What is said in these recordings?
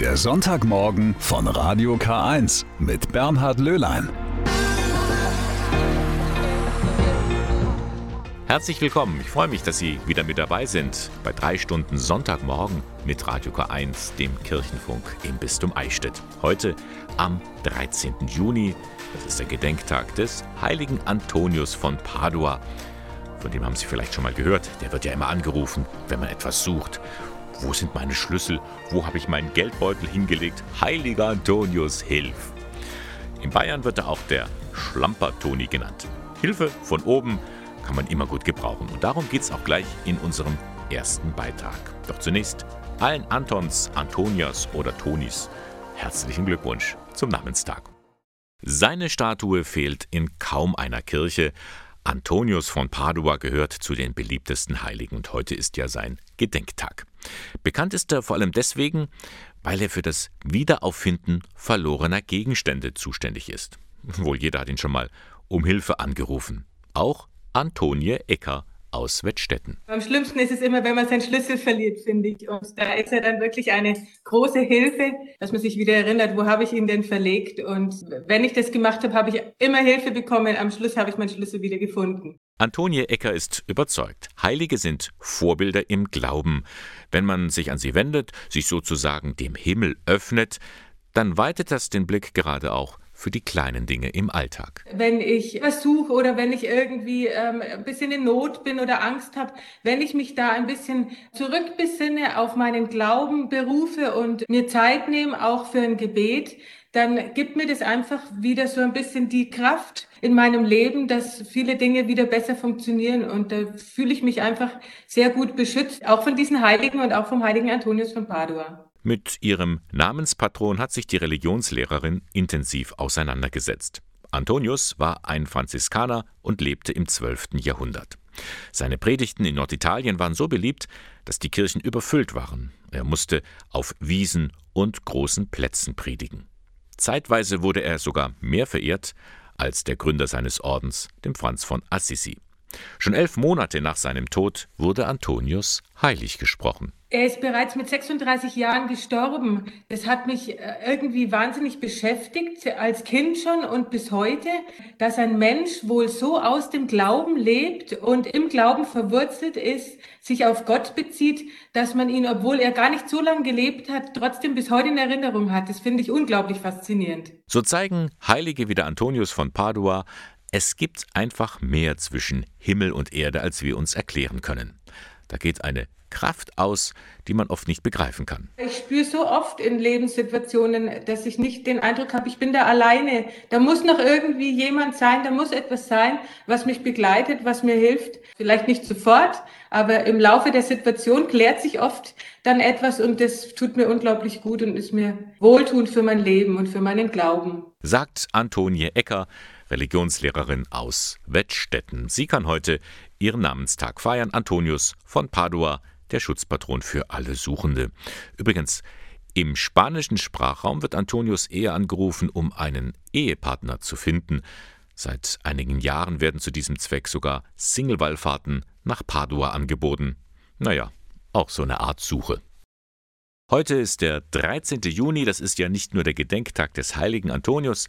Der Sonntagmorgen von Radio K1 mit Bernhard Löhlein. Herzlich willkommen. Ich freue mich, dass Sie wieder mit dabei sind bei drei Stunden Sonntagmorgen mit Radio K1, dem Kirchenfunk im Bistum Eichstätt. Heute am 13. Juni. Das ist der Gedenktag des heiligen Antonius von Padua. Von dem haben Sie vielleicht schon mal gehört. Der wird ja immer angerufen, wenn man etwas sucht. Wo sind meine Schlüssel? Wo habe ich meinen Geldbeutel hingelegt? Heiliger Antonius, hilf! In Bayern wird er auch der Schlamper-Toni genannt. Hilfe von oben kann man immer gut gebrauchen. Und darum geht es auch gleich in unserem ersten Beitrag. Doch zunächst allen Antons, Antonias oder Tonis herzlichen Glückwunsch zum Namenstag. Seine Statue fehlt in kaum einer Kirche. Antonius von Padua gehört zu den beliebtesten Heiligen und heute ist ja sein Gedenktag. Bekannt ist er vor allem deswegen, weil er für das Wiederauffinden verlorener Gegenstände zuständig ist. Wohl jeder hat ihn schon mal um Hilfe angerufen. Auch Antonie Ecker aus Wettstetten. Am schlimmsten ist es immer, wenn man seinen Schlüssel verliert, finde ich. Und da ist er dann wirklich eine große Hilfe, dass man sich wieder erinnert, wo habe ich ihn denn verlegt. Und wenn ich das gemacht habe, habe ich immer Hilfe bekommen. Am Schluss habe ich meinen Schlüssel wieder gefunden. Antonie Ecker ist überzeugt. Heilige sind Vorbilder im Glauben. Wenn man sich an sie wendet, sich sozusagen dem Himmel öffnet, dann weitet das den Blick gerade auch für die kleinen Dinge im Alltag. Wenn ich versuche oder wenn ich irgendwie ähm, ein bisschen in Not bin oder Angst habe, wenn ich mich da ein bisschen zurückbesinne, auf meinen Glauben berufe und mir Zeit nehme, auch für ein Gebet, dann gibt mir das einfach wieder so ein bisschen die Kraft in meinem Leben, dass viele Dinge wieder besser funktionieren. Und da fühle ich mich einfach sehr gut beschützt, auch von diesen Heiligen und auch vom heiligen Antonius von Padua. Mit ihrem Namenspatron hat sich die Religionslehrerin intensiv auseinandergesetzt. Antonius war ein Franziskaner und lebte im 12. Jahrhundert. Seine Predigten in Norditalien waren so beliebt, dass die Kirchen überfüllt waren. Er musste auf Wiesen und großen Plätzen predigen. Zeitweise wurde er sogar mehr verehrt als der Gründer seines Ordens, dem Franz von Assisi. Schon elf Monate nach seinem Tod wurde Antonius heilig gesprochen. Er ist bereits mit 36 Jahren gestorben. Das hat mich äh, irgendwie wahnsinnig beschäftigt, als Kind schon und bis heute, dass ein Mensch wohl so aus dem Glauben lebt und im Glauben verwurzelt ist, sich auf Gott bezieht, dass man ihn, obwohl er gar nicht so lange gelebt hat, trotzdem bis heute in Erinnerung hat. Das finde ich unglaublich faszinierend. So zeigen Heilige wie der Antonius von Padua, es gibt einfach mehr zwischen Himmel und Erde, als wir uns erklären können. Da geht eine Kraft aus, die man oft nicht begreifen kann. Ich spüre so oft in Lebenssituationen, dass ich nicht den Eindruck habe, ich bin da alleine. Da muss noch irgendwie jemand sein, da muss etwas sein, was mich begleitet, was mir hilft. Vielleicht nicht sofort, aber im Laufe der Situation klärt sich oft dann etwas und das tut mir unglaublich gut und ist mir wohltuend für mein Leben und für meinen Glauben. Sagt Antonie Ecker, Religionslehrerin aus Wettstetten. Sie kann heute ihren Namenstag feiern. Antonius von Padua, der Schutzpatron für alle Suchende. Übrigens, im spanischen Sprachraum wird Antonius eher angerufen, um einen Ehepartner zu finden. Seit einigen Jahren werden zu diesem Zweck sogar Singlewallfahrten nach Padua angeboten. Naja, auch so eine Art Suche. Heute ist der 13. Juni, das ist ja nicht nur der Gedenktag des heiligen Antonius,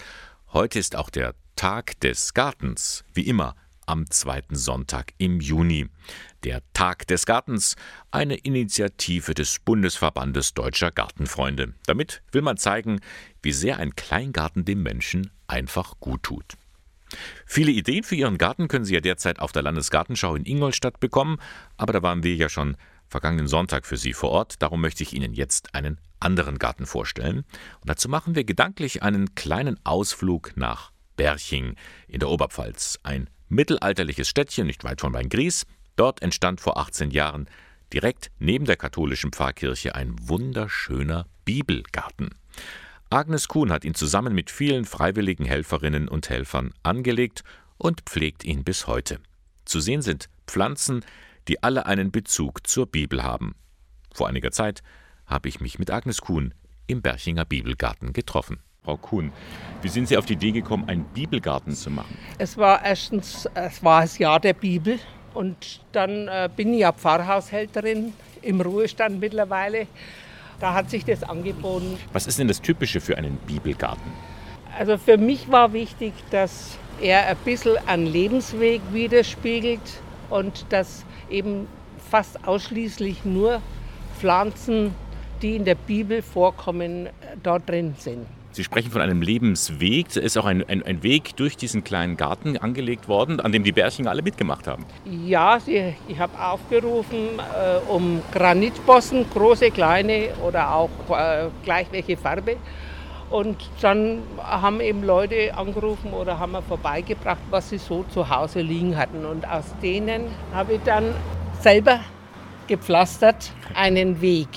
heute ist auch der Tag des Gartens, wie immer am zweiten Sonntag im Juni. Der Tag des Gartens, eine Initiative des Bundesverbandes Deutscher Gartenfreunde. Damit will man zeigen, wie sehr ein Kleingarten dem Menschen einfach gut tut. Viele Ideen für Ihren Garten können Sie ja derzeit auf der Landesgartenschau in Ingolstadt bekommen, aber da waren wir ja schon vergangenen Sonntag für Sie vor Ort. Darum möchte ich Ihnen jetzt einen anderen Garten vorstellen. Und dazu machen wir gedanklich einen kleinen Ausflug nach Berching in der Oberpfalz, ein mittelalterliches Städtchen nicht weit von Weingries. Dort entstand vor 18 Jahren direkt neben der katholischen Pfarrkirche ein wunderschöner Bibelgarten. Agnes Kuhn hat ihn zusammen mit vielen freiwilligen Helferinnen und Helfern angelegt und pflegt ihn bis heute. Zu sehen sind Pflanzen, die alle einen Bezug zur Bibel haben. Vor einiger Zeit habe ich mich mit Agnes Kuhn im Berchinger Bibelgarten getroffen. Frau Kuhn, wie sind Sie auf die Idee gekommen, einen Bibelgarten zu machen? Es war erstens, es war das Jahr der Bibel und dann äh, bin ich ja Pfarrhaushälterin im Ruhestand mittlerweile da hat sich das angeboten. Was ist denn das Typische für einen Bibelgarten? Also für mich war wichtig, dass er ein bisschen einen Lebensweg widerspiegelt und dass eben fast ausschließlich nur Pflanzen, die in der Bibel vorkommen, dort drin sind. Sie sprechen von einem Lebensweg. Es ist auch ein, ein, ein, Weg durch diesen kleinen Garten angelegt worden, an dem die Bärchen alle mitgemacht haben. Ja, sie, ich habe aufgerufen äh, um Granitbossen, große, kleine oder auch äh, gleich welche Farbe. Und dann haben eben Leute angerufen oder haben mir vorbeigebracht, was sie so zu Hause liegen hatten. Und aus denen habe ich dann selber gepflastert einen Weg.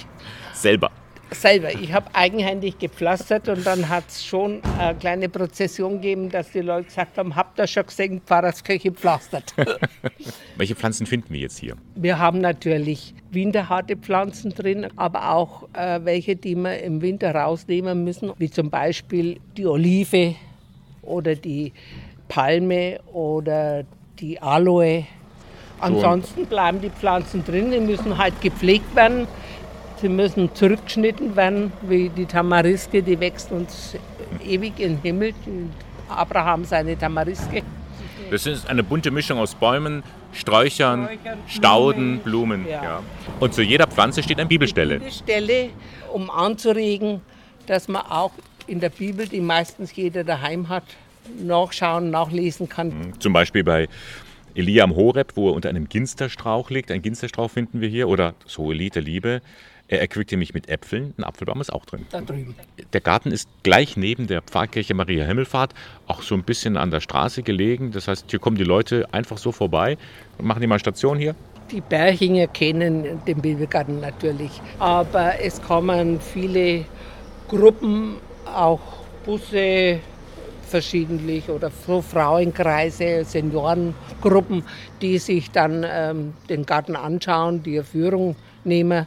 Selber? Selber. Ich habe eigenhändig gepflastert und dann hat es schon eine kleine Prozession gegeben, dass die Leute gesagt haben, habt ihr schon gesehen, Pfarrerskirche pflastert. Welche Pflanzen finden wir jetzt hier? Wir haben natürlich winterharte Pflanzen drin, aber auch äh, welche, die wir im Winter rausnehmen müssen, wie zum Beispiel die Olive oder die Palme oder die Aloe. Ansonsten bleiben die Pflanzen drin, die müssen halt gepflegt werden. Sie müssen zurückgeschnitten werden, wie die Tamariske, die wächst uns ewig in den Himmel. Abraham seine Tamariske. Das ist eine bunte Mischung aus Bäumen, Sträuchern, Sträuchern Stauden, Blumen. Ja. ja. Und zu jeder Pflanze steht eine Bibelstelle. Eine Bibelstelle, um anzuregen, dass man auch in der Bibel, die meistens jeder daheim hat, nachschauen, nachlesen kann. Zum Beispiel bei Elia am Horeb, wo er unter einem Ginsterstrauch liegt. Ein Ginsterstrauch finden wir hier. Oder so Elite Liebe. Er erquickte mich mit Äpfeln. Ein Apfelbaum ist auch drin. Da drüben. Der Garten ist gleich neben der Pfarrkirche Maria Himmelfahrt, auch so ein bisschen an der Straße gelegen. Das heißt, hier kommen die Leute einfach so vorbei und machen die mal Station hier. Die Berchinger kennen den Bibelgarten natürlich, aber es kommen viele Gruppen, auch Busse, verschiedentlich oder so Frauenkreise, Seniorengruppen, die sich dann ähm, den Garten anschauen, die Führung nehmen.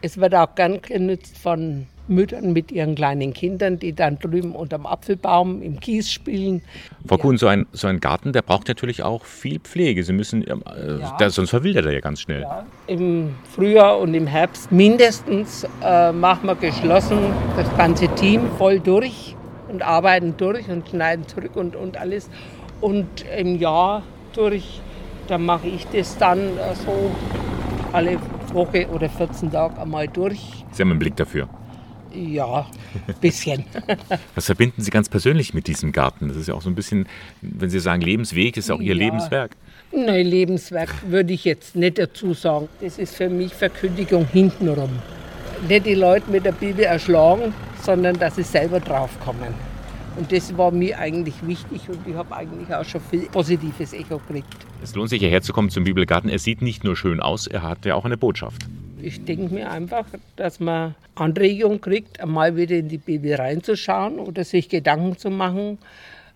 Es wird auch gern genutzt von Müttern mit ihren kleinen Kindern, die dann drüben unterm Apfelbaum im Kies spielen. Frau Kuhn, so ein, so ein Garten, der braucht natürlich auch viel Pflege. Sie müssen, äh, ja. der, sonst verwildert er ja ganz schnell. Ja. Im Frühjahr und im Herbst mindestens äh, machen wir geschlossen das ganze Team voll durch und arbeiten durch und schneiden zurück und, und alles. Und im Jahr durch, da mache ich das dann äh, so alle Woche oder 14 Tage einmal durch. Sie haben einen Blick dafür? Ja, ein bisschen. Was verbinden Sie ganz persönlich mit diesem Garten? Das ist ja auch so ein bisschen, wenn Sie sagen Lebensweg, ist auch Ihr ja. Lebenswerk. Nein, Lebenswerk würde ich jetzt nicht dazu sagen. Das ist für mich Verkündigung hintenrum. Nicht die Leute mit der Bibel erschlagen, sondern dass sie selber draufkommen. Und das war mir eigentlich wichtig und ich habe eigentlich auch schon viel positives Echo gekriegt. Es lohnt sich hierher zu kommen zum Bibelgarten. Er sieht nicht nur schön aus, er hat ja auch eine Botschaft. Ich denke mir einfach, dass man Anregung kriegt, einmal wieder in die Bibel reinzuschauen oder sich Gedanken zu machen,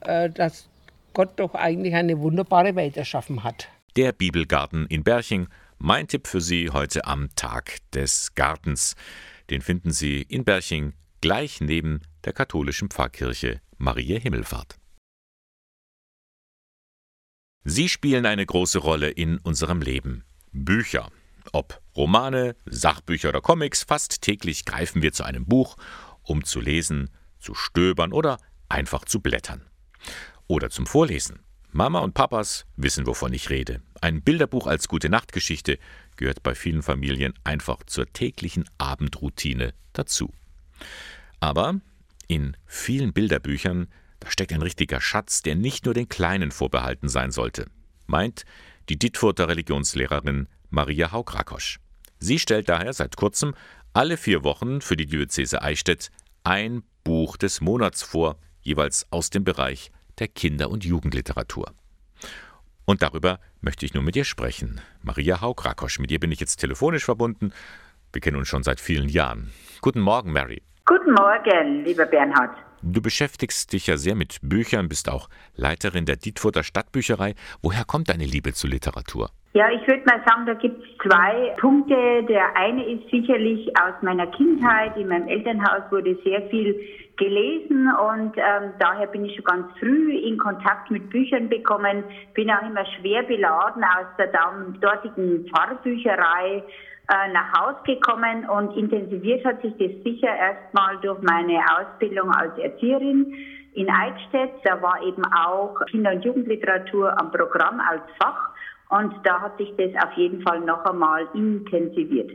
äh, dass Gott doch eigentlich eine wunderbare Welt erschaffen hat. Der Bibelgarten in Berching, mein Tipp für Sie heute am Tag des Gartens. Den finden Sie in Berching gleich neben der katholischen Pfarrkirche Maria Himmelfahrt. Sie spielen eine große Rolle in unserem Leben. Bücher. Ob Romane, Sachbücher oder Comics, fast täglich greifen wir zu einem Buch, um zu lesen, zu stöbern oder einfach zu blättern. Oder zum Vorlesen. Mama und Papas wissen, wovon ich rede. Ein Bilderbuch als gute Nachtgeschichte gehört bei vielen Familien einfach zur täglichen Abendroutine dazu. Aber in vielen Bilderbüchern, da steckt ein richtiger Schatz, der nicht nur den Kleinen vorbehalten sein sollte, meint die Dittfurter Religionslehrerin Maria Haug-Rakosch. Sie stellt daher seit kurzem alle vier Wochen für die Diözese Eichstätt ein Buch des Monats vor, jeweils aus dem Bereich der Kinder- und Jugendliteratur. Und darüber möchte ich nun mit ihr sprechen. Maria Haug-Rakosch, mit ihr bin ich jetzt telefonisch verbunden. Wir kennen uns schon seit vielen Jahren. Guten Morgen, Mary. Guten Morgen, lieber Bernhard. Du beschäftigst dich ja sehr mit Büchern, bist auch Leiterin der Dietfurter Stadtbücherei. Woher kommt deine Liebe zur Literatur? Ja, ich würde mal sagen, da gibt es zwei Punkte. Der eine ist sicherlich aus meiner Kindheit. In meinem Elternhaus wurde sehr viel gelesen und ähm, daher bin ich schon ganz früh in Kontakt mit Büchern bekommen. Bin auch immer schwer beladen aus der dortigen Pfarrbücherei nach Hause gekommen und intensiviert hat sich das sicher erstmal durch meine Ausbildung als Erzieherin in Eichstätt. Da war eben auch Kinder- und Jugendliteratur am Programm als Fach und da hat sich das auf jeden Fall noch einmal intensiviert.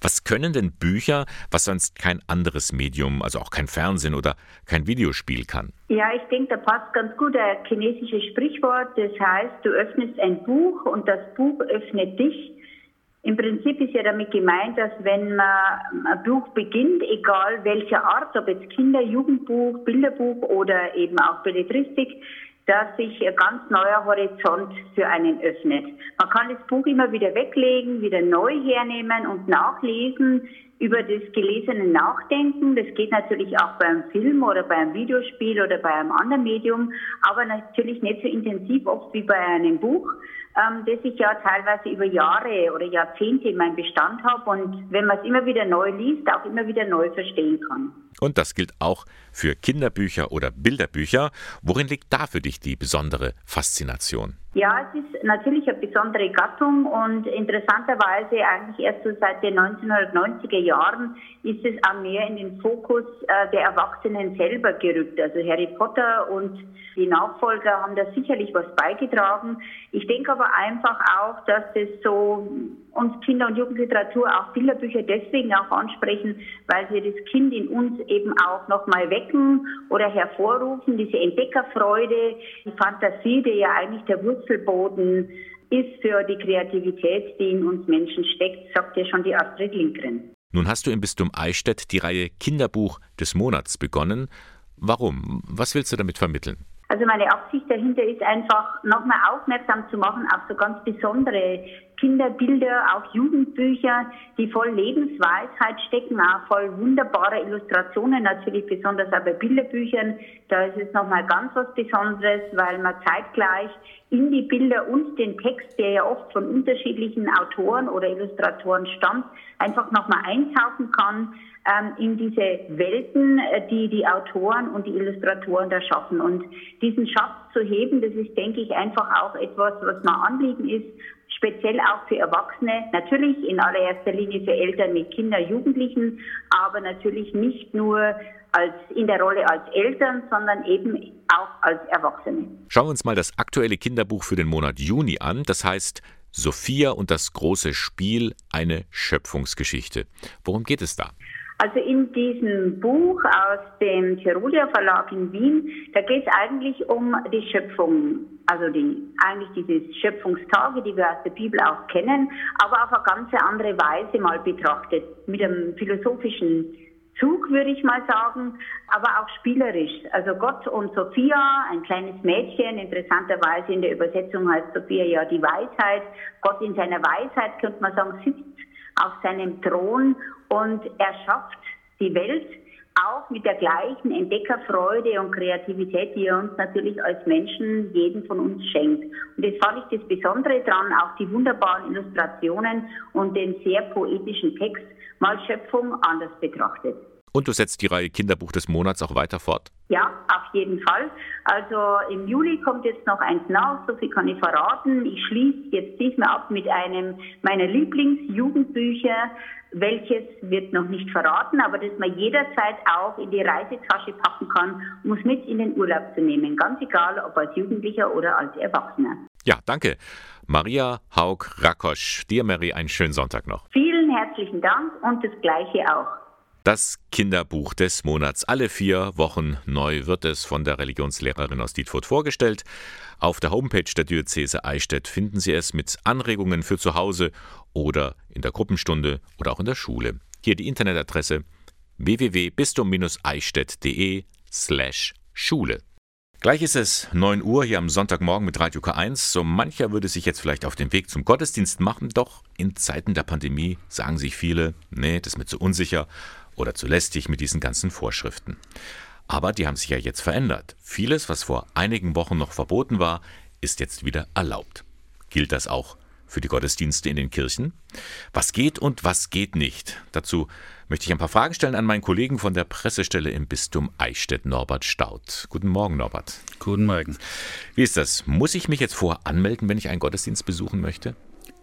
Was können denn Bücher, was sonst kein anderes Medium, also auch kein Fernsehen oder kein Videospiel kann? Ja, ich denke, da passt ganz gut ein chinesisches Sprichwort. Das heißt, du öffnest ein Buch und das Buch öffnet dich. Im Prinzip ist ja damit gemeint, dass wenn man ein Buch beginnt, egal welcher Art, ob jetzt Kinder, Jugendbuch, Bilderbuch oder eben auch Belletristik, dass sich ein ganz neuer Horizont für einen öffnet. Man kann das Buch immer wieder weglegen, wieder neu hernehmen und nachlesen, über das Gelesene nachdenken. Das geht natürlich auch beim Film oder beim Videospiel oder bei einem anderen Medium, aber natürlich nicht so intensiv oft wie bei einem Buch ähm, das ich ja teilweise über Jahre oder Jahrzehnte in meinem Bestand habe und wenn man es immer wieder neu liest, auch immer wieder neu verstehen kann. Und das gilt auch für Kinderbücher oder Bilderbücher. Worin liegt da für dich die besondere Faszination? Ja, es ist natürlich eine besondere Gattung und interessanterweise eigentlich erst so seit den 1990er Jahren ist es auch mehr in den Fokus äh, der Erwachsenen selber gerückt. Also Harry Potter und die Nachfolger haben da sicherlich was beigetragen. Ich denke aber einfach auch, dass das so uns Kinder- und Jugendliteratur, auch Bilderbücher deswegen auch ansprechen, weil sie das Kind in uns eben auch nochmal wecken oder hervorrufen, diese Entdeckerfreude, die Fantasie, die ja eigentlich der Wurzelboden ist für die Kreativität, die in uns Menschen steckt, sagt ja schon die Astrid Lindgren. Nun hast du im Bistum Eichstätt die Reihe Kinderbuch des Monats begonnen. Warum? Was willst du damit vermitteln? Also meine Absicht dahinter ist einfach nochmal aufmerksam zu machen auf so ganz besondere Kinderbilder, auch Jugendbücher, die voll Lebensweisheit stecken, auch voll wunderbare Illustrationen, natürlich besonders auch bei Bilderbüchern. Da ist es nochmal ganz was Besonderes, weil man zeitgleich in die Bilder und den Text, der ja oft von unterschiedlichen Autoren oder Illustratoren stammt, einfach nochmal eintauchen kann ähm, in diese Welten, äh, die die Autoren und die Illustratoren da schaffen. Und diesen Schatz zu heben, das ist, denke ich, einfach auch etwas, was mir Anliegen ist, speziell auch für Erwachsene, natürlich in allererster Linie für Eltern mit Kindern, Jugendlichen, aber natürlich nicht nur als in der Rolle als Eltern, sondern eben auch als Erwachsene. Schauen wir uns mal das aktuelle Kinderbuch für den Monat Juni an. Das heißt Sophia und das große Spiel, eine Schöpfungsgeschichte. Worum geht es da? Also in diesem Buch aus dem Tiroler Verlag in Wien, da geht es eigentlich um die Schöpfung, also die, eigentlich diese Schöpfungstage, die wir aus der Bibel auch kennen, aber auf eine ganz andere Weise mal betrachtet, mit einem philosophischen Zug, würde ich mal sagen, aber auch spielerisch. Also Gott und Sophia, ein kleines Mädchen, interessanterweise in der Übersetzung heißt Sophia ja die Weisheit. Gott in seiner Weisheit, könnte man sagen, sitzt auf seinem Thron und er schafft die Welt auch mit der gleichen Entdeckerfreude und Kreativität, die er uns natürlich als Menschen, jeden von uns schenkt. Und das fand ich das Besondere dran, auch die wunderbaren Illustrationen und den sehr poetischen Text, mal Schöpfung anders betrachtet. Und du setzt die Reihe Kinderbuch des Monats auch weiter fort? Ja, auf jeden Fall. Also im Juli kommt jetzt noch eins nach, so viel kann ich verraten. Ich schließe jetzt diesmal ab mit einem meiner Lieblingsjugendbücher, welches wird noch nicht verraten, aber das man jederzeit auch in die Reisetasche packen kann, um es mit in den Urlaub zu nehmen. Ganz egal, ob als Jugendlicher oder als Erwachsener. Ja, danke. Maria Haug-Rakosch. Dir, Mary, einen schönen Sonntag noch. Vielen herzlichen Dank und das Gleiche auch. Das Kinderbuch des Monats. Alle vier Wochen neu wird es von der Religionslehrerin aus Dietfurt vorgestellt. Auf der Homepage der Diözese Eichstätt finden Sie es mit Anregungen für zu Hause oder in der Gruppenstunde oder auch in der Schule. Hier die Internetadresse www.bistum-eichstätt.de slash Schule. Gleich ist es 9 Uhr hier am Sonntagmorgen mit Radio K1. So mancher würde sich jetzt vielleicht auf den Weg zum Gottesdienst machen, doch in Zeiten der Pandemie sagen sich viele, nee, das ist mir zu unsicher oder zu lästig mit diesen ganzen Vorschriften. Aber die haben sich ja jetzt verändert. Vieles, was vor einigen Wochen noch verboten war, ist jetzt wieder erlaubt. Gilt das auch für die Gottesdienste in den Kirchen? Was geht und was geht nicht? Dazu möchte ich ein paar Fragen stellen an meinen Kollegen von der Pressestelle im Bistum Eichstätt, Norbert Staud. Guten Morgen, Norbert. Guten Morgen. Wie ist das? Muss ich mich jetzt vorher anmelden, wenn ich einen Gottesdienst besuchen möchte?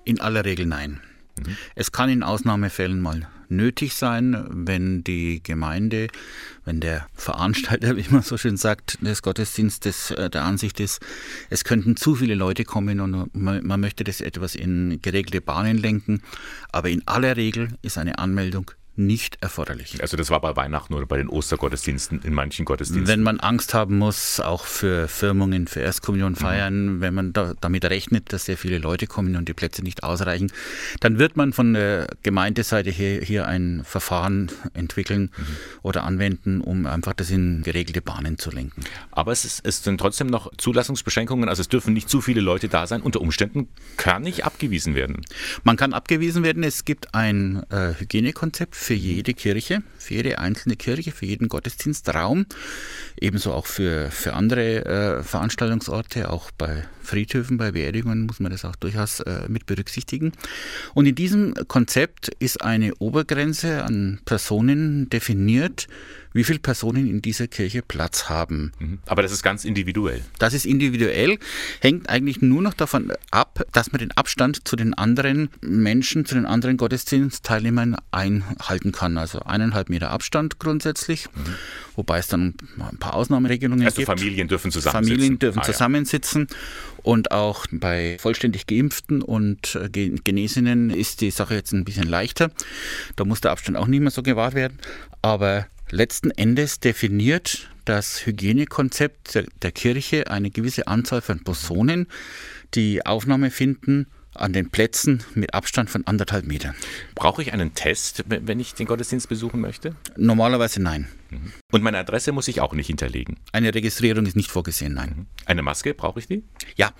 In aller Regel nein. Mhm. Es kann in Ausnahmefällen mal nötig sein, wenn die Gemeinde, wenn der Veranstalter, wie man so schön sagt, des Gottesdienstes äh, der Ansicht ist, es könnten zu viele Leute kommen und man, man möchte das etwas in geregelte Bahnen lenken. Aber in aller Regel ist eine Anmeldung nicht erforderlich. Also das war bei Weihnachten oder bei den Ostergottesdiensten in manchen Gottesdiensten. Wenn man Angst haben muss, auch für Firmungen, für Erstkommunion feiern, mhm. wenn man da, damit rechnet, dass sehr viele Leute kommen und die Plätze nicht ausreichen, dann wird man von der Gemeindeseite her hier ein Verfahren entwickeln mhm. oder anwenden, um einfach das in geregelte Bahnen zu lenken. Aber es, ist, es sind trotzdem noch Zulassungsbeschränkungen, also es dürfen nicht zu viele Leute da sein. Unter Umständen kann nicht abgewiesen werden. Man kann abgewiesen werden. Es gibt ein äh, Hygienekonzept für jede Kirche, für jede einzelne Kirche, für jeden Gottesdienstraum, ebenso auch für, für andere äh, Veranstaltungsorte, auch bei Friedhöfen, bei Beerdigungen muss man das auch durchaus äh, mit berücksichtigen. Und in diesem Konzept ist eine Obergrenze an Personen definiert, wie viele Personen in dieser Kirche Platz haben. Mhm. Aber das ist ganz individuell. Das ist individuell, hängt eigentlich nur noch davon ab, dass man den Abstand zu den anderen Menschen, zu den anderen Gottesdienstteilnehmern einhalten kann. Also eineinhalb Meter Abstand grundsätzlich, mhm. wobei es dann ein paar Ausnahmeregelungen also gibt. Also Familien dürfen zusammensitzen. Familien dürfen ah, zusammensitzen. Ja. Und auch bei vollständig Geimpften und äh, Genesenen ist die Sache jetzt ein bisschen leichter. Da muss der Abstand auch nicht mehr so gewahrt werden. Aber letzten Endes definiert das Hygienekonzept der, Kirche eine gewisse Anzahl von Personen, die Aufnahme finden an den Plätzen mit Abstand von anderthalb Metern. Brauche ich einen Test, wenn ich den Gottesdienst besuchen möchte? Normalerweise nein. Mhm. Und meine Adresse muss ich auch nicht hinterlegen? Eine Registrierung ist nicht vorgesehen, nein. Mhm. Eine Maske, brauche ich die? Ja,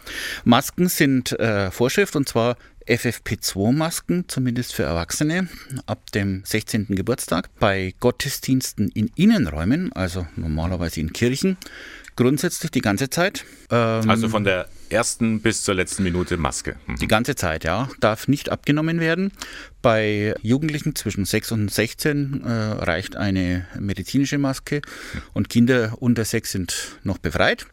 Masken sind äh, Vorschrift und zwar FFP2-Masken, zumindest für Erwachsene, ab dem 16. Geburtstag. Bei Gottesdiensten in Innenräumen, also normalerweise in Kirchen, grundsätzlich die ganze Zeit. Ähm, also von der ersten bis zur letzten Minute Maske. Mhm. Die ganze Zeit, ja. Darf nicht abgenommen werden. Bei Jugendlichen zwischen 6 und 16 äh, reicht eine medizinische Maske und Kinder unter 6 sind noch befreit.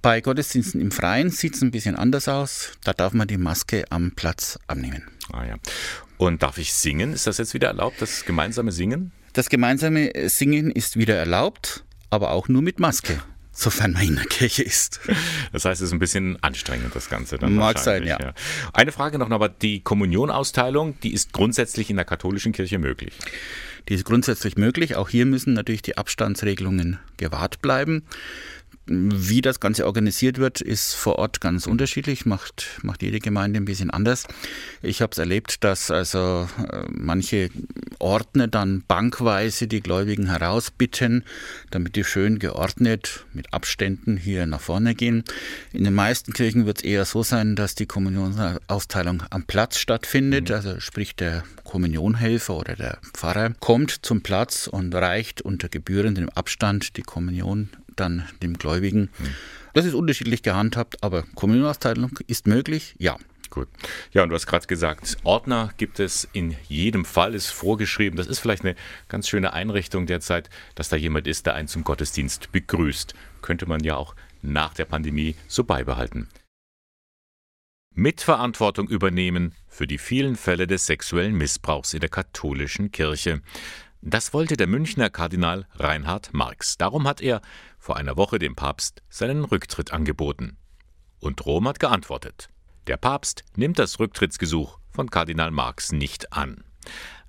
Bei Gottesdiensten im Freien sieht es ein bisschen anders aus. Da darf man die Maske am Platz abnehmen. Ah ja. Und darf ich singen? Ist das jetzt wieder erlaubt, das gemeinsame Singen? Das gemeinsame Singen ist wieder erlaubt, aber auch nur mit Maske sofern man in der Kirche ist. Das heißt, es ist ein bisschen anstrengend, das Ganze dann. Mag sein, ja. ja. Eine Frage noch, aber die Kommunionausteilung, die ist grundsätzlich in der katholischen Kirche möglich. Die ist grundsätzlich möglich. Auch hier müssen natürlich die Abstandsregelungen gewahrt bleiben. Wie das Ganze organisiert wird, ist vor Ort ganz unterschiedlich, macht, macht jede Gemeinde ein bisschen anders. Ich habe es erlebt, dass also äh, manche Ordner dann bankweise die Gläubigen herausbitten, damit die schön geordnet mit Abständen hier nach vorne gehen. In den meisten Kirchen wird es eher so sein, dass die Kommunionausteilung am Platz stattfindet, mhm. also sprich der Kommunionhelfer oder der Pfarrer kommt zum Platz und reicht unter gebührendem Abstand die Kommunion dann dem Gläubigen. Das ist unterschiedlich gehandhabt, aber Kommunionausteilung ist möglich, ja. Gut. Ja, und du hast gerade gesagt, Ordner gibt es in jedem Fall, ist vorgeschrieben. Das ist vielleicht eine ganz schöne Einrichtung derzeit, dass da jemand ist, der einen zum Gottesdienst begrüßt. Könnte man ja auch nach der Pandemie so beibehalten. Mitverantwortung übernehmen für die vielen Fälle des sexuellen Missbrauchs in der katholischen Kirche. Das wollte der Münchner Kardinal Reinhard Marx. Darum hat er vor einer Woche dem Papst seinen Rücktritt angeboten. Und Rom hat geantwortet. Der Papst nimmt das Rücktrittsgesuch von Kardinal Marx nicht an.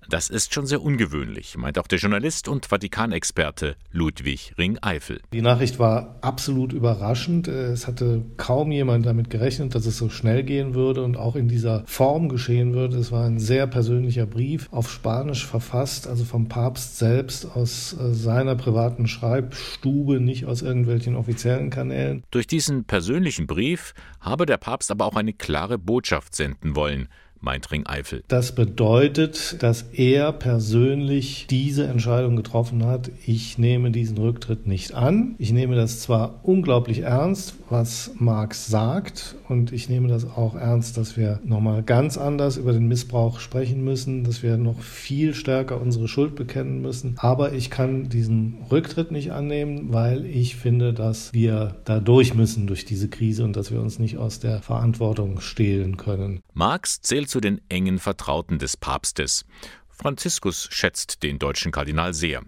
Das ist schon sehr ungewöhnlich, meint auch der Journalist und Vatikanexperte Ludwig Ring-Eifel. Die Nachricht war absolut überraschend. Es hatte kaum jemand damit gerechnet, dass es so schnell gehen würde und auch in dieser Form geschehen würde. Es war ein sehr persönlicher Brief auf Spanisch verfasst, also vom Papst selbst aus äh, seiner privaten Schreibstube, nicht aus irgendwelchen offiziellen Kanälen. Durch diesen persönlichen Brief habe der Papst aber auch eine klare Botschaft senden wollen meint Ring-Eifel. Das bedeutet, dass er persönlich diese Entscheidung getroffen hat. Ich nehme diesen Rücktritt nicht an. Ich nehme das zwar unglaublich ernst, was Marx sagt, und ich nehme das auch ernst, dass wir nochmal ganz anders über den Missbrauch sprechen müssen, dass wir noch viel stärker unsere Schuld bekennen müssen. Aber ich kann diesen Rücktritt nicht annehmen, weil ich finde, dass wir da durch müssen durch diese Krise und dass wir uns nicht aus der Verantwortung stehlen können. Marx zählt zu den engen Vertrauten des Papstes. Franziskus schätzt den deutschen Kardinal sehr.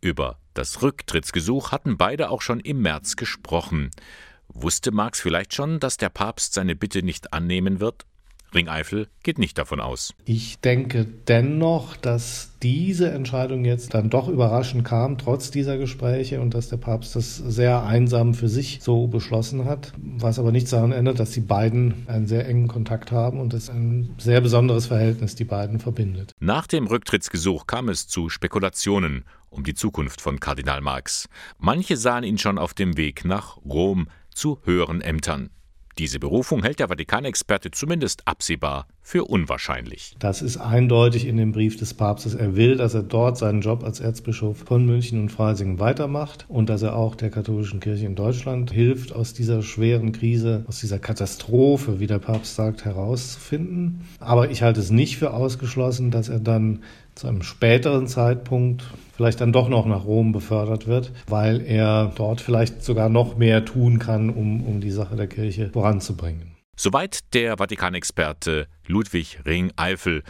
Über das Rücktrittsgesuch hatten beide auch schon im März gesprochen. Wusste Marx vielleicht schon, dass der Papst seine Bitte nicht annehmen wird? Ringeifel geht nicht davon aus. Ich denke dennoch, dass diese Entscheidung jetzt dann doch überraschend kam, trotz dieser Gespräche und dass der Papst das sehr einsam für sich so beschlossen hat, was aber nichts daran ändert, dass die beiden einen sehr engen Kontakt haben und es ein sehr besonderes Verhältnis die beiden verbindet. Nach dem Rücktrittsgesuch kam es zu Spekulationen um die Zukunft von Kardinal Marx. Manche sahen ihn schon auf dem Weg nach Rom zu höheren Ämtern. Diese Berufung hält der Vatikanexperte zumindest absehbar für unwahrscheinlich. Das ist eindeutig in dem Brief des Papstes. Er will, dass er dort seinen Job als Erzbischof von München und Freising weitermacht und dass er auch der katholischen Kirche in Deutschland hilft, aus dieser schweren Krise, aus dieser Katastrophe, wie der Papst sagt, herauszufinden. Aber ich halte es nicht für ausgeschlossen, dass er dann zu einem späteren Zeitpunkt vielleicht dann doch noch nach Rom befördert wird, weil er dort vielleicht sogar noch mehr tun kann, um, um die Sache der Kirche voranzubringen. Soweit der Vatikanexperte Ludwig Ring-Eifel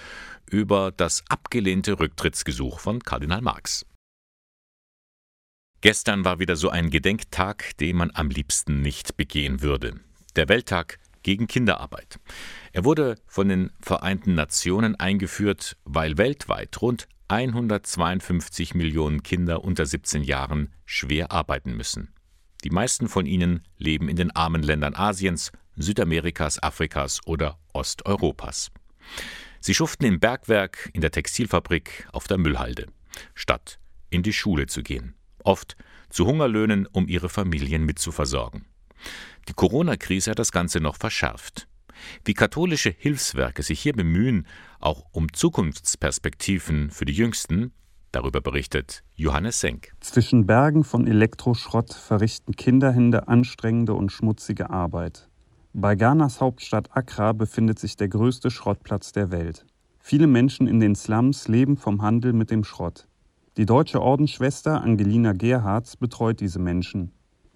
über das abgelehnte Rücktrittsgesuch von Kardinal Marx. Gestern war wieder so ein Gedenktag, den man am liebsten nicht begehen würde. Der Welttag gegen Kinderarbeit. Er wurde von den Vereinten Nationen eingeführt, weil weltweit rund 152 Millionen Kinder unter 17 Jahren schwer arbeiten müssen. Die meisten von ihnen leben in den armen Ländern Asiens, Südamerikas, Afrikas oder Osteuropas. Sie schuften im Bergwerk, in der Textilfabrik, auf der Müllhalde, statt in die Schule zu gehen, oft zu Hungerlöhnen, um ihre Familien mitzuversorgen. Die Corona-Krise hat das Ganze noch verschärft. Wie katholische Hilfswerke sich hier bemühen, auch um Zukunftsperspektiven für die Jüngsten, darüber berichtet Johannes Senk. Zwischen Bergen von Elektroschrott verrichten Kinderhände anstrengende und schmutzige Arbeit. Bei Ghanas Hauptstadt Accra befindet sich der größte Schrottplatz der Welt. Viele Menschen in den Slums leben vom Handel mit dem Schrott. Die deutsche Ordensschwester Angelina Gerhards betreut diese Menschen.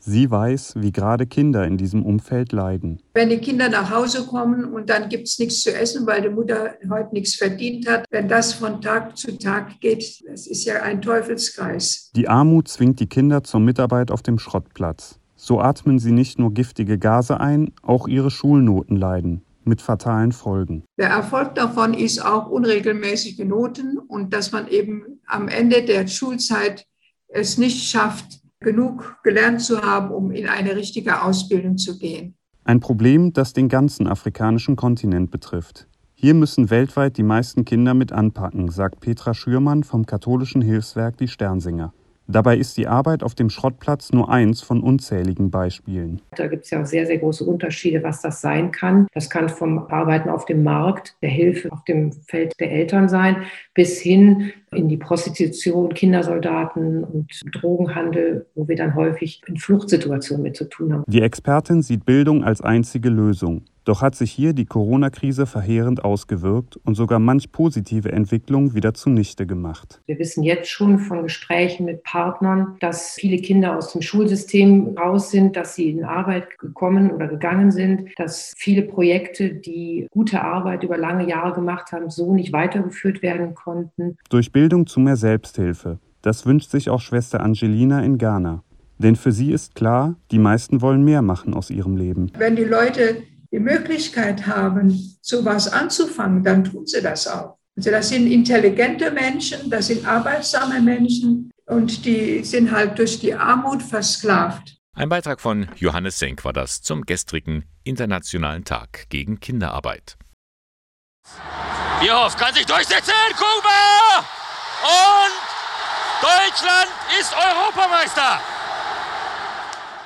Sie weiß, wie gerade Kinder in diesem Umfeld leiden. Wenn die Kinder nach Hause kommen und dann gibt es nichts zu essen, weil die Mutter heute nichts verdient hat, wenn das von Tag zu Tag geht, das ist ja ein Teufelskreis. Die Armut zwingt die Kinder zur Mitarbeit auf dem Schrottplatz. So atmen sie nicht nur giftige Gase ein, auch ihre Schulnoten leiden mit fatalen Folgen. Der Erfolg davon ist auch unregelmäßige Noten und dass man eben am Ende der Schulzeit es nicht schafft, genug gelernt zu haben, um in eine richtige Ausbildung zu gehen. Ein Problem, das den ganzen afrikanischen Kontinent betrifft. Hier müssen weltweit die meisten Kinder mit anpacken, sagt Petra Schürmann vom katholischen Hilfswerk Die Sternsinger. Dabei ist die Arbeit auf dem Schrottplatz nur eins von unzähligen Beispielen. Da gibt es ja auch sehr, sehr große Unterschiede, was das sein kann. Das kann vom Arbeiten auf dem Markt, der Hilfe auf dem Feld der Eltern sein, bis hin in die Prostitution, Kindersoldaten und Drogenhandel, wo wir dann häufig in Fluchtsituationen mit zu tun haben. Die Expertin sieht Bildung als einzige Lösung. Doch hat sich hier die Corona-Krise verheerend ausgewirkt und sogar manch positive Entwicklung wieder zunichte gemacht. Wir wissen jetzt schon von Gesprächen mit Partnern, dass viele Kinder aus dem Schulsystem raus sind, dass sie in Arbeit gekommen oder gegangen sind, dass viele Projekte, die gute Arbeit über lange Jahre gemacht haben, so nicht weitergeführt werden konnten. Durch Bildung zu mehr Selbsthilfe. Das wünscht sich auch Schwester Angelina in Ghana. Denn für sie ist klar, die meisten wollen mehr machen aus ihrem Leben. Wenn die Leute die Möglichkeit haben, so was anzufangen, dann tun sie das auch. Also das sind intelligente Menschen, das sind arbeitsame Menschen und die sind halt durch die Armut versklavt. Ein Beitrag von Johannes Senk war das zum gestrigen Internationalen Tag gegen Kinderarbeit. Bierhoff kann sich durchsetzen, Kuba! Und Deutschland ist Europameister!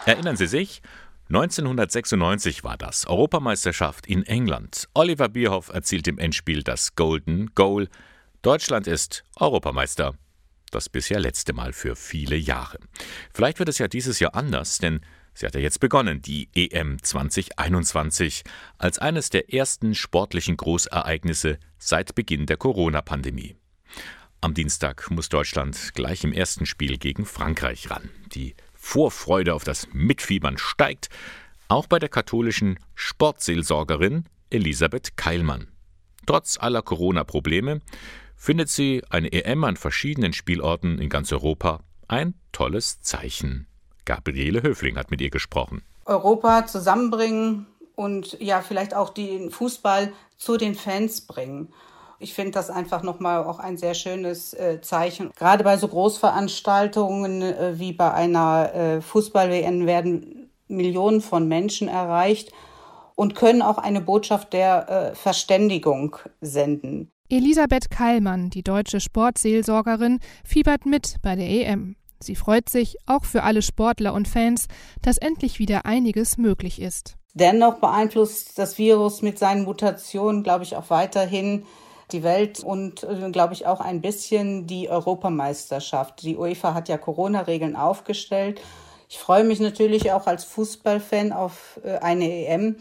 Erinnern Sie sich? 1996 war das Europameisterschaft in England. Oliver Bierhoff erzielt im Endspiel das Golden Goal. Deutschland ist Europameister. Das bisher letzte Mal für viele Jahre. Vielleicht wird es ja dieses Jahr anders, denn Sie hat ja jetzt begonnen, die EM 2021, als eines der ersten sportlichen Großereignisse seit Beginn der Corona-Pandemie. Am Dienstag muss Deutschland gleich im ersten Spiel gegen Frankreich ran. Die Vorfreude auf das Mitfiebern steigt, auch bei der katholischen Sportseelsorgerin Elisabeth Keilmann. Trotz aller Corona-Probleme findet sie eine EM an verschiedenen Spielorten in ganz Europa ein tolles Zeichen. Gabriele Höfling hat mit ihr gesprochen. Europa zusammenbringen und ja, vielleicht auch den Fußball zu den Fans bringen. Ich finde das einfach nochmal auch ein sehr schönes äh, Zeichen. Gerade bei so Großveranstaltungen äh, wie bei einer äh, Fußball-WN werden Millionen von Menschen erreicht und können auch eine Botschaft der äh, Verständigung senden. Elisabeth Keilmann, die deutsche Sportseelsorgerin, fiebert mit bei der EM. Sie freut sich, auch für alle Sportler und Fans, dass endlich wieder einiges möglich ist. Dennoch beeinflusst das Virus mit seinen Mutationen, glaube ich, auch weiterhin die Welt und, äh, glaube ich, auch ein bisschen die Europameisterschaft. Die UEFA hat ja Corona-Regeln aufgestellt. Ich freue mich natürlich auch als Fußballfan auf äh, eine EM.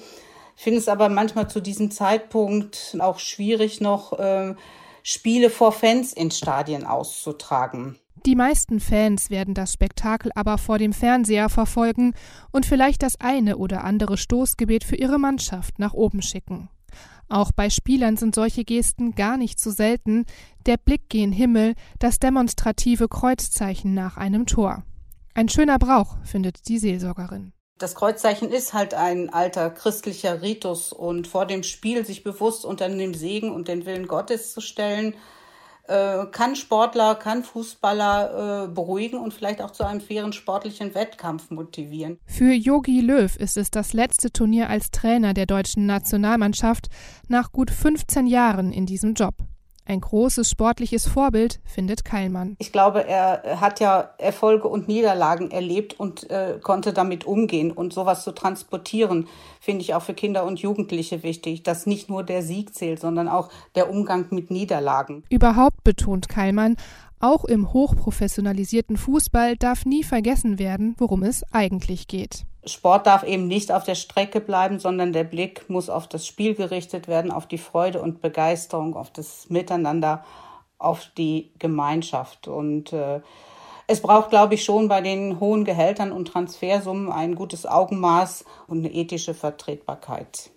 Ich finde es aber manchmal zu diesem Zeitpunkt auch schwierig, noch äh, Spiele vor Fans in Stadien auszutragen. Die meisten Fans werden das Spektakel aber vor dem Fernseher verfolgen und vielleicht das eine oder andere Stoßgebet für ihre Mannschaft nach oben schicken. Auch bei Spielern sind solche Gesten gar nicht so selten, der Blick gen Himmel, das demonstrative Kreuzzeichen nach einem Tor. Ein schöner Brauch, findet die Seelsorgerin. Das Kreuzzeichen ist halt ein alter christlicher Ritus und vor dem Spiel sich bewusst unter den Segen und den Willen Gottes zu stellen, äh, kann Sportler, kann Fußballer äh, beruhigen und vielleicht auch zu einem fairen sportlichen Wettkampf motivieren. Für Yogi Löw ist es das letzte Turnier als Trainer der deutschen Nationalmannschaft nach gut 15 Jahren in diesem Job. Ein großes sportliches Vorbild findet Keilmann. Ich glaube, er hat ja Erfolge und Niederlagen erlebt und äh, konnte damit umgehen. Und sowas zu transportieren, finde ich auch für Kinder und Jugendliche wichtig, dass nicht nur der Sieg zählt, sondern auch der Umgang mit Niederlagen. Überhaupt betont Keilmann, auch im hochprofessionalisierten Fußball darf nie vergessen werden, worum es eigentlich geht. Sport darf eben nicht auf der Strecke bleiben, sondern der Blick muss auf das Spiel gerichtet werden, auf die Freude und Begeisterung, auf das Miteinander, auf die Gemeinschaft. Und äh, es braucht, glaube ich, schon bei den hohen Gehältern und Transfersummen ein gutes Augenmaß und eine ethische Vertretbarkeit.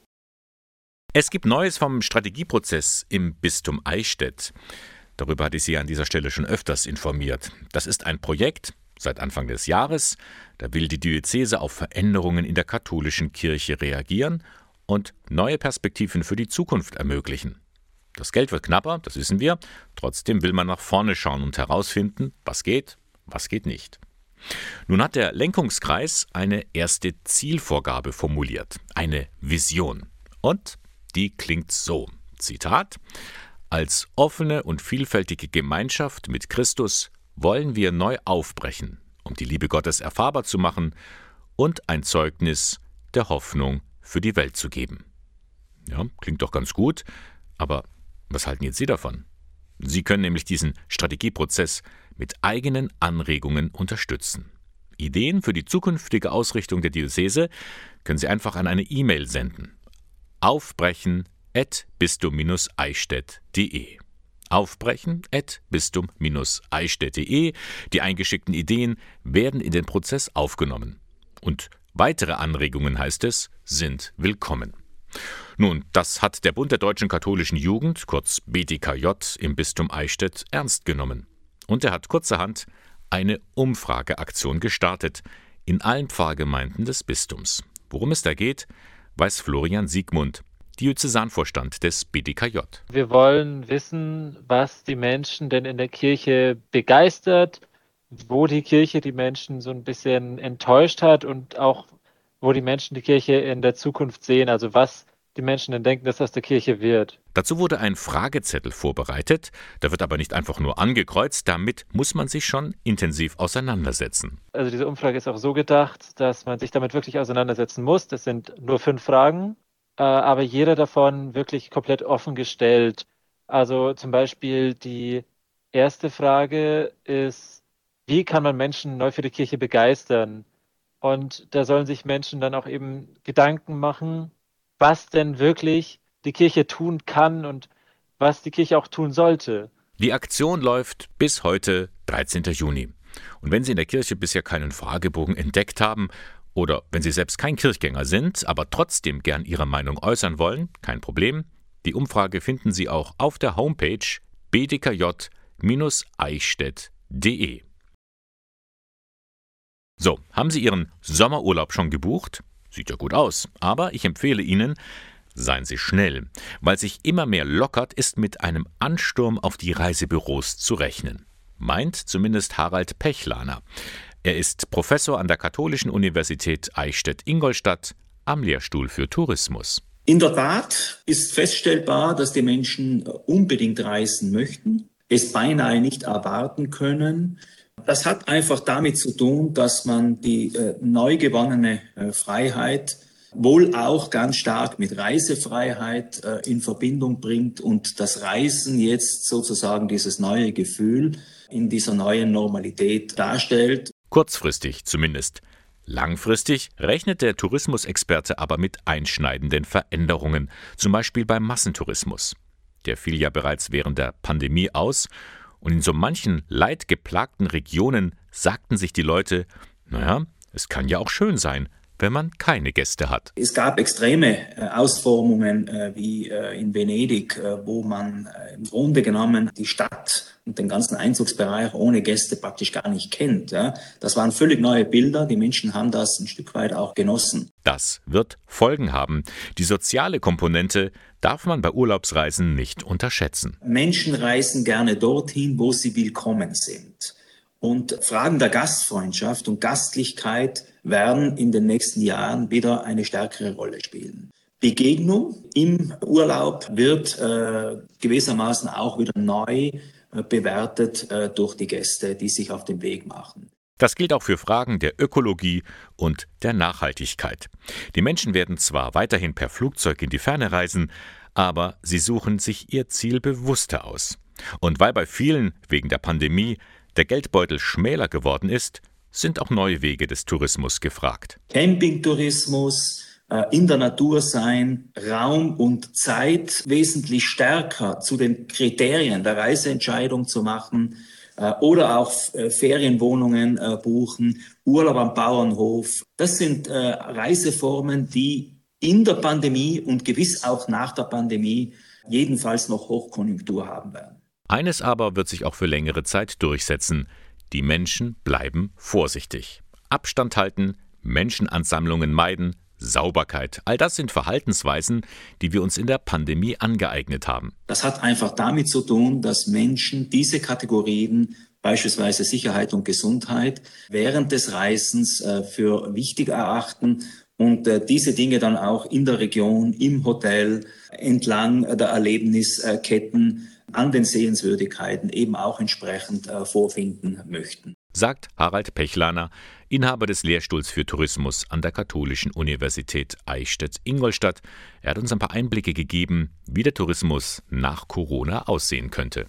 Es gibt Neues vom Strategieprozess im Bistum Eichstätt. Darüber hatte ich Sie an dieser Stelle schon öfters informiert. Das ist ein Projekt, Seit Anfang des Jahres, da will die Diözese auf Veränderungen in der katholischen Kirche reagieren und neue Perspektiven für die Zukunft ermöglichen. Das Geld wird knapper, das wissen wir, trotzdem will man nach vorne schauen und herausfinden, was geht, was geht nicht. Nun hat der Lenkungskreis eine erste Zielvorgabe formuliert, eine Vision. Und die klingt so. Zitat Als offene und vielfältige Gemeinschaft mit Christus wollen wir neu aufbrechen, um die Liebe Gottes erfahrbar zu machen und ein Zeugnis der Hoffnung für die Welt zu geben. Ja, klingt doch ganz gut, aber was halten jetzt Sie davon? Sie können nämlich diesen Strategieprozess mit eigenen Anregungen unterstützen. Ideen für die zukünftige Ausrichtung der Diözese können Sie einfach an eine E-Mail senden. Aufbrechen at bistum-eichstätt.de aufbrechen at bistum-eichstätt.de. Die eingeschickten Ideen werden in den Prozess aufgenommen. Und weitere Anregungen, heißt es, sind willkommen. Nun, das hat der Bund der deutschen katholischen Jugend, kurz BDKJ, im Bistum Eichstätt ernst genommen. Und er hat kurzerhand eine Umfrageaktion gestartet in allen Pfarrgemeinden des Bistums. Worum es da geht, weiß Florian Siegmund, Diözesanvorstand des BDKJ. Wir wollen wissen, was die Menschen denn in der Kirche begeistert, wo die Kirche die Menschen so ein bisschen enttäuscht hat und auch wo die Menschen die Kirche in der Zukunft sehen, also was die Menschen denn denken, dass aus der Kirche wird. Dazu wurde ein Fragezettel vorbereitet, der wird aber nicht einfach nur angekreuzt, damit muss man sich schon intensiv auseinandersetzen. Also diese Umfrage ist auch so gedacht, dass man sich damit wirklich auseinandersetzen muss. Das sind nur fünf Fragen aber jeder davon wirklich komplett offen gestellt. Also zum Beispiel die erste Frage ist, wie kann man Menschen neu für die Kirche begeistern? Und da sollen sich Menschen dann auch eben Gedanken machen, was denn wirklich die Kirche tun kann und was die Kirche auch tun sollte. Die Aktion läuft bis heute, 13. Juni. Und wenn Sie in der Kirche bisher keinen Fragebogen entdeckt haben oder wenn Sie selbst kein Kirchgänger sind, aber trotzdem gern Ihre Meinung äußern wollen, kein Problem. Die Umfrage finden Sie auch auf der Homepage bdkj-eichstätt.de. So, haben Sie Ihren Sommerurlaub schon gebucht? Sieht ja gut aus, aber ich empfehle Ihnen, seien Sie schnell, weil sich immer mehr lockert, ist mit einem Ansturm auf die Reisebüros zu rechnen. Meint zumindest Harald Pechlaner. Er ist Professor an der Katholischen Universität Eichstätt-Ingolstadt am Lehrstuhl für Tourismus. In der Tat ist feststellbar, dass die Menschen unbedingt reisen möchten, es beinahe nicht erwarten können. Das hat einfach damit zu tun, dass man die äh, neu gewonnene äh, Freiheit wohl auch ganz stark mit Reisefreiheit äh, in Verbindung bringt und das Reisen jetzt sozusagen dieses neue Gefühl in dieser neuen Normalität darstellt. Kurzfristig zumindest. Langfristig rechnet der Tourismusexperte aber mit einschneidenden Veränderungen, zum Beispiel beim Massentourismus. Der fiel ja bereits während der Pandemie aus, und in so manchen leidgeplagten Regionen sagten sich die Leute, naja, es kann ja auch schön sein, wenn man keine Gäste hat. Es gab extreme äh, Ausformungen äh, wie äh, in Venedig, wo man im Grunde genommen die Stadt und den ganzen Einzugsbereich ohne Gäste praktisch gar nicht kennt. Das waren völlig neue Bilder. Die Menschen haben das ein Stück weit auch genossen. Das wird Folgen haben. Die soziale Komponente darf man bei Urlaubsreisen nicht unterschätzen. Menschen reisen gerne dorthin, wo sie willkommen sind. Und Fragen der Gastfreundschaft und Gastlichkeit werden in den nächsten Jahren wieder eine stärkere Rolle spielen. Begegnung im Urlaub wird äh, gewissermaßen auch wieder neu äh, bewertet äh, durch die Gäste, die sich auf den Weg machen. Das gilt auch für Fragen der Ökologie und der Nachhaltigkeit. Die Menschen werden zwar weiterhin per Flugzeug in die Ferne reisen, aber sie suchen sich ihr Ziel bewusster aus. Und weil bei vielen wegen der Pandemie der Geldbeutel schmäler geworden ist, sind auch neue Wege des Tourismus gefragt. Campingtourismus, äh, in der Natur sein, Raum und Zeit wesentlich stärker zu den Kriterien der Reiseentscheidung zu machen äh, oder auch äh, Ferienwohnungen buchen, Urlaub am Bauernhof. Das sind Reiseformen, die in der Pandemie und gewiss auch nach der Pandemie jedenfalls noch Hochkonjunktur haben werden. Eines aber wird sich auch für längere Zeit durchsetzen. Die Menschen bleiben vorsichtig. Abstand halten, Menschenansammlungen meiden, Sauberkeit. All das sind Verhaltensweisen, die wir uns in der Pandemie angeeignet haben. Das hat einfach damit zu tun, dass Menschen diese Kategorien, beispielsweise Sicherheit und Gesundheit, während des Reisens äh, für wichtig erachten und äh, diese Dinge dann auch in der Region, im Hotel, entlang der Erlebnisketten an den Sehenswürdigkeiten eben auch entsprechend äh, vorfinden möchten. Sagt Harald Pechlaner, Inhaber des Lehrstuhls für Tourismus an der Katholischen Universität Eichstätt-Ingolstadt. Er hat uns ein paar Einblicke gegeben, wie der Tourismus nach Corona aussehen könnte.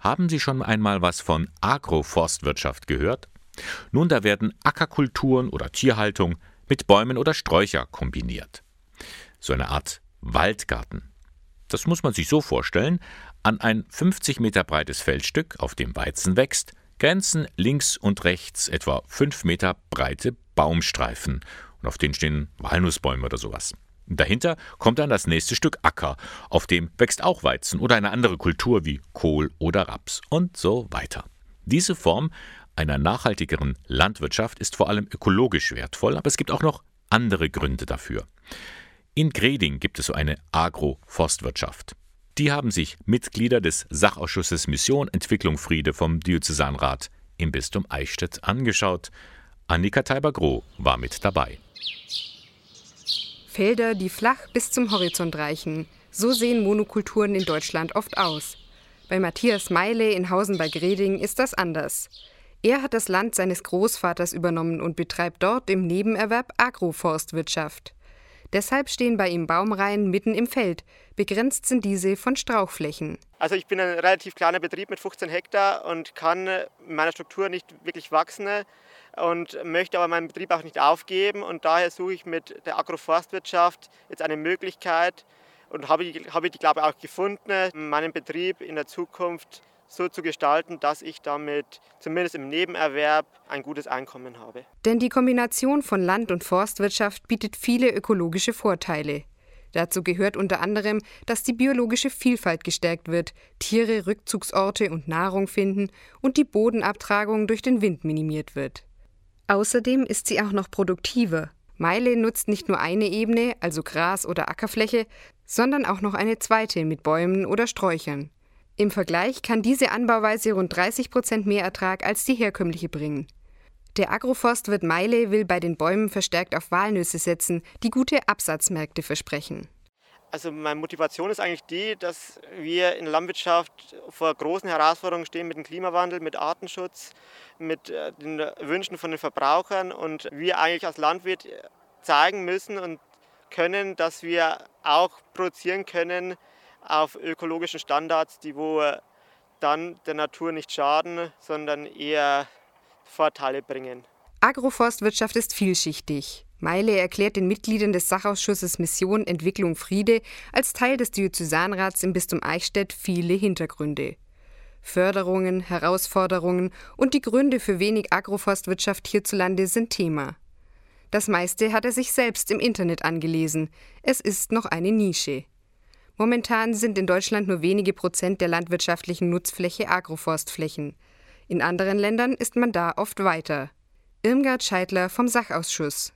Haben Sie schon einmal was von Agroforstwirtschaft gehört? Nun, da werden Ackerkulturen oder Tierhaltung mit Bäumen oder Sträucher kombiniert so eine Art Waldgarten. Das muss man sich so vorstellen, an ein 50 Meter breites Feldstück, auf dem Weizen wächst, grenzen links und rechts etwa 5 Meter breite Baumstreifen und auf denen stehen Walnussbäume oder sowas. Dahinter kommt dann das nächste Stück Acker, auf dem wächst auch Weizen oder eine andere Kultur wie Kohl oder Raps und so weiter. Diese Form einer nachhaltigeren Landwirtschaft ist vor allem ökologisch wertvoll, aber es gibt auch noch andere Gründe dafür. In Greding gibt es so eine Agro-Forstwirtschaft. Die haben sich Mitglieder des Sachausschusses Mission Entwicklung Friede vom Diözesanrat im Bistum Eichstätt angeschaut. Annika Teiber-Groh war mit dabei. Felder, die flach bis zum Horizont reichen. So sehen Monokulturen in Deutschland oft aus. Bei Matthias Meile in Hausen bei Greding ist das anders. Er hat das Land seines Großvaters übernommen und betreibt dort im Nebenerwerb Agroforstwirtschaft. Deshalb stehen bei ihm Baumreihen mitten im Feld. Begrenzt sind diese von Strauchflächen. Also ich bin ein relativ kleiner Betrieb mit 15 Hektar und kann in meiner Struktur nicht wirklich wachsen und möchte aber meinen Betrieb auch nicht aufgeben. Und daher suche ich mit der Agroforstwirtschaft jetzt eine Möglichkeit und habe, habe die, glaube ich, auch gefunden, meinen Betrieb in der Zukunft so zu gestalten, dass ich damit zumindest im Nebenerwerb ein gutes Einkommen habe. Denn die Kombination von Land- und Forstwirtschaft bietet viele ökologische Vorteile. Dazu gehört unter anderem, dass die biologische Vielfalt gestärkt wird, Tiere Rückzugsorte und Nahrung finden und die Bodenabtragung durch den Wind minimiert wird. Außerdem ist sie auch noch produktiver. Meile nutzt nicht nur eine Ebene, also Gras oder Ackerfläche, sondern auch noch eine zweite mit Bäumen oder Sträuchern. Im Vergleich kann diese Anbauweise rund 30 Prozent mehr Ertrag als die herkömmliche bringen. Der Agroforstwirt Meile will bei den Bäumen verstärkt auf Walnüsse setzen, die gute Absatzmärkte versprechen. Also meine Motivation ist eigentlich die, dass wir in der Landwirtschaft vor großen Herausforderungen stehen mit dem Klimawandel, mit Artenschutz, mit äh, den Wünschen von den Verbrauchern und wir eigentlich als Landwirt zeigen müssen und können, dass wir auch produzieren können, auf ökologischen Standards, die wo dann der Natur nicht schaden, sondern eher Vorteile bringen. Agroforstwirtschaft ist vielschichtig. Meile erklärt den Mitgliedern des Sachausschusses Mission Entwicklung Friede als Teil des Diözesanrats im Bistum Eichstätt viele Hintergründe. Förderungen, Herausforderungen und die Gründe für wenig Agroforstwirtschaft hierzulande sind Thema. Das meiste hat er sich selbst im Internet angelesen. Es ist noch eine Nische. Momentan sind in Deutschland nur wenige Prozent der landwirtschaftlichen Nutzfläche Agroforstflächen. In anderen Ländern ist man da oft weiter. Irmgard Scheidler vom Sachausschuss.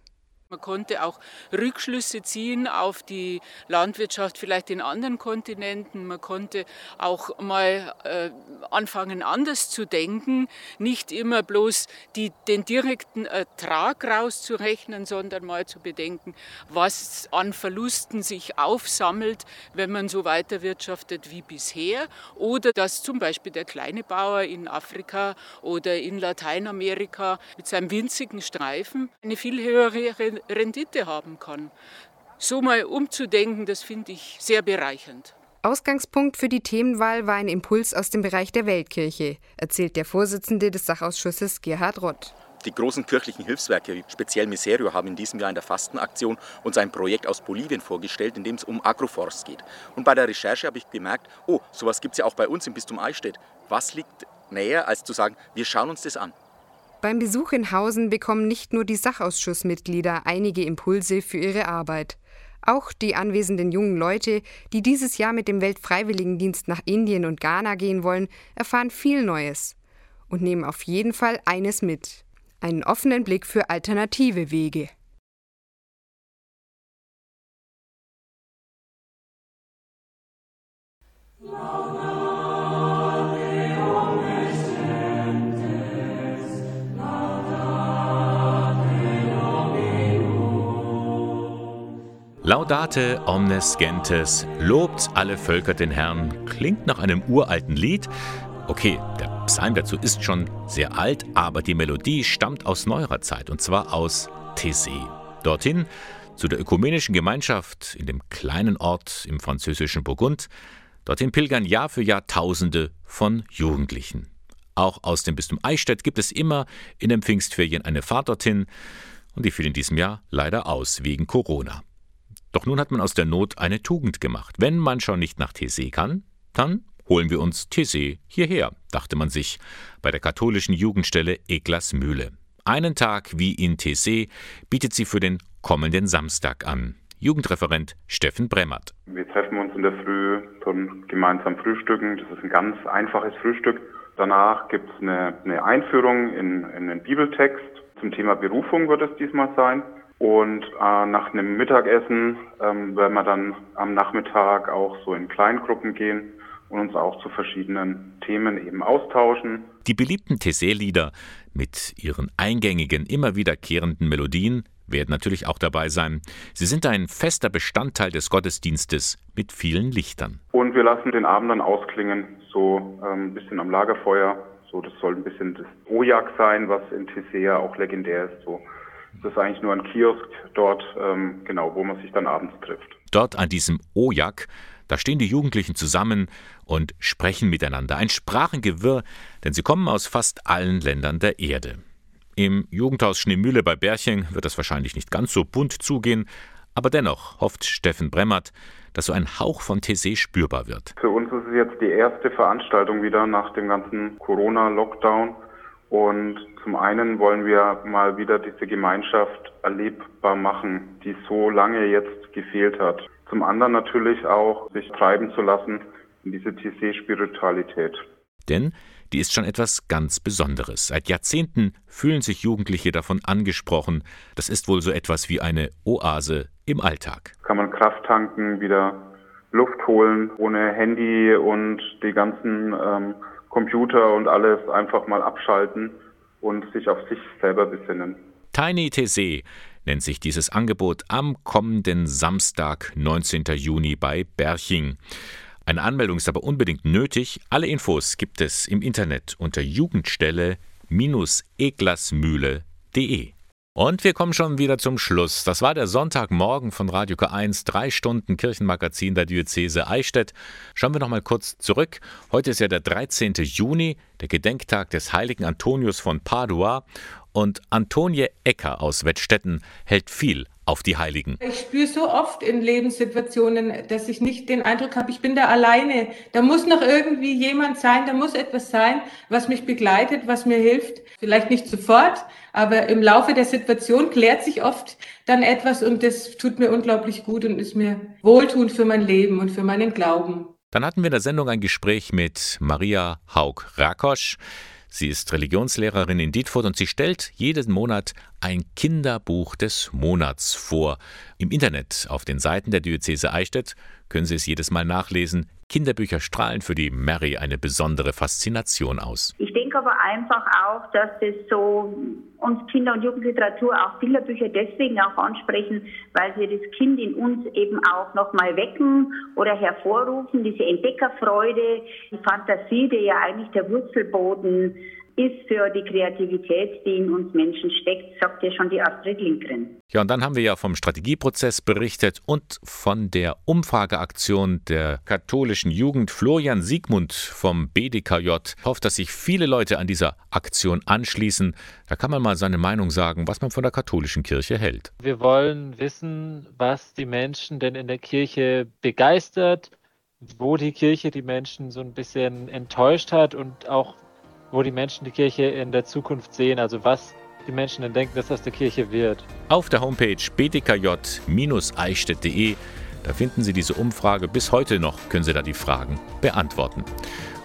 Man konnte auch Rückschlüsse ziehen auf die Landwirtschaft vielleicht in anderen Kontinenten. Man konnte auch mal äh, anfangen, anders zu denken, nicht immer bloß die, den direkten Ertrag rauszurechnen, sondern mal zu bedenken, was an Verlusten sich aufsammelt, wenn man so weiterwirtschaftet wie bisher. Oder dass zum Beispiel der kleine Bauer in Afrika oder in Lateinamerika mit seinem winzigen Streifen eine viel höhere Rendite haben kann. So mal umzudenken, das finde ich sehr bereichernd. Ausgangspunkt für die Themenwahl war ein Impuls aus dem Bereich der Weltkirche, erzählt der Vorsitzende des Sachausschusses Gerhard Rott. Die großen kirchlichen Hilfswerke, wie speziell Miserio, haben in diesem Jahr in der Fastenaktion uns ein Projekt aus Bolivien vorgestellt, in dem es um Agroforst geht. Und bei der Recherche habe ich bemerkt, oh, sowas gibt es ja auch bei uns im Bistum Eichstätt. Was liegt näher, als zu sagen, wir schauen uns das an? Beim Besuch in Hausen bekommen nicht nur die Sachausschussmitglieder einige Impulse für ihre Arbeit. Auch die anwesenden jungen Leute, die dieses Jahr mit dem Weltfreiwilligendienst nach Indien und Ghana gehen wollen, erfahren viel Neues und nehmen auf jeden Fall eines mit: einen offenen Blick für alternative Wege. Laudate omnes gentes, lobt alle Völker den Herrn, klingt nach einem uralten Lied. Okay, der Psalm dazu ist schon sehr alt, aber die Melodie stammt aus neuerer Zeit und zwar aus Thésée. Dorthin zu der ökumenischen Gemeinschaft in dem kleinen Ort im französischen Burgund. Dorthin pilgern Jahr für Jahr Tausende von Jugendlichen. Auch aus dem Bistum Eichstätt gibt es immer in den Pfingstferien eine Fahrt dorthin und die fiel in diesem Jahr leider aus wegen Corona. Doch nun hat man aus der Not eine Tugend gemacht. Wenn man schon nicht nach Thésée kann, dann holen wir uns Thésée hierher, dachte man sich bei der katholischen Jugendstelle Eglasmühle. Einen Tag wie in Thésée bietet sie für den kommenden Samstag an. Jugendreferent Steffen Bremmert. Wir treffen uns in der Früh zum gemeinsamen Frühstücken. Das ist ein ganz einfaches Frühstück. Danach gibt es eine, eine, Einführung in, in den Bibeltext. Zum Thema Berufung wird es diesmal sein. Und äh, nach einem Mittagessen ähm, werden wir dann am Nachmittag auch so in Kleingruppen gehen und uns auch zu verschiedenen Themen eben austauschen. Die beliebten Tessé-Lieder mit ihren eingängigen, immer wiederkehrenden Melodien werden natürlich auch dabei sein. Sie sind ein fester Bestandteil des Gottesdienstes mit vielen Lichtern. Und wir lassen den Abend dann ausklingen, so ähm, ein bisschen am Lagerfeuer. So, das soll ein bisschen das Ojak sein, was in Tessé ja auch legendär ist. So Es ist eigentlich nur ein Kiosk dort, ähm, genau, wo man sich dann abends trifft. Dort an diesem Ojak, da stehen die Jugendlichen zusammen und sprechen miteinander. Ein Sprachengewirr, denn sie kommen aus fast allen Ländern der Erde. Im Jugendhaus Schneemühle bei Berching wird das wahrscheinlich nicht ganz so bunt zugehen, aber dennoch hofft Steffen Bremmert, dass so ein Hauch von TC spürbar wird. Für uns ist es jetzt die erste Veranstaltung wieder nach dem ganzen Corona-Lockdown. Und zum einen wollen wir mal wieder diese Gemeinschaft erlebbar machen, die so lange jetzt gefehlt hat. Zum anderen natürlich auch sich treiben zu lassen in diese TC-Spiritualität. Denn die ist schon etwas ganz Besonderes. Seit Jahrzehnten fühlen sich Jugendliche davon angesprochen. Das ist wohl so etwas wie eine Oase im Alltag. Kann man Kraft tanken, wieder Luft holen, ohne Handy und die ganzen ähm, Computer und alles einfach mal abschalten und sich auf sich selber besinnen. Tiny TC nennt sich dieses Angebot am kommenden Samstag, 19. Juni bei Berching. Eine Anmeldung ist aber unbedingt nötig. Alle Infos gibt es im Internet unter jugendstelle-eglasmühle.de. Und wir kommen schon wieder zum Schluss. Das war der Sonntagmorgen von Radio K1, drei Stunden Kirchenmagazin der Diözese Eichstätt. Schauen wir noch mal kurz zurück. Heute ist ja der 13. Juni, der Gedenktag des heiligen Antonius von Padua. Und Antonie Ecker aus Wettstetten hält viel auf die Heiligen. Ich spüre so oft in Lebenssituationen, dass ich nicht den Eindruck habe, ich bin da alleine. Da muss noch irgendwie jemand sein, da muss etwas sein, was mich begleitet, was mir hilft. Vielleicht nicht sofort, aber im Laufe der Situation klärt sich oft dann etwas und das tut mir unglaublich gut und ist mir wohltuend für mein Leben und für meinen Glauben. Dann hatten wir in der Sendung ein Gespräch mit Maria Haug-Rakosch. Sie ist Religionslehrerin in Dietfurt und sie stellt jeden Monat ein Kinderbuch des Monats vor. Im Internet auf den Seiten der Diözese Eichstätt können Sie es jedes Mal nachlesen. Kinderbücher strahlen für die Mary eine besondere Faszination aus. Ich denke aber einfach auch, dass es so uns Kinder- und Jugendliteratur auch Bilderbücher deswegen auch ansprechen, weil sie das Kind in uns eben auch nochmal wecken oder hervorrufen, diese Entdeckerfreude, die Fantasie, die ja eigentlich der Wurzelboden ist für die Kreativität, die in uns Menschen steckt, sagt ja schon die Astrid Lindgren. Ja, und dann haben wir ja vom Strategieprozess berichtet und von der Umfrageaktion der katholischen Jugend. Florian Siegmund vom BDKJ hofft, dass sich viele Leute an dieser Aktion anschließen. Da kann man mal seine Meinung sagen, was man von der katholischen Kirche hält. Wir wollen wissen, was die Menschen denn in der Kirche begeistert, wo die Kirche die Menschen so ein bisschen enttäuscht hat und auch wo die Menschen die Kirche in der Zukunft sehen, also was die Menschen denn denken, dass das der Kirche wird. Auf der Homepage bdkj-eichstätt.de, da finden Sie diese Umfrage. Bis heute noch können Sie da die Fragen beantworten.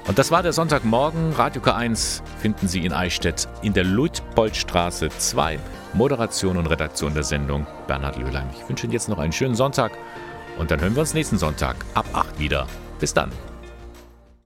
Und das war der Sonntagmorgen. Radio K1 finden Sie in Eichstätt in der Luitpoldstraße 2. Moderation und Redaktion der Sendung Bernhard Löhlein. Ich wünsche Ihnen jetzt noch einen schönen Sonntag und dann hören wir uns nächsten Sonntag ab 8 wieder. Bis dann.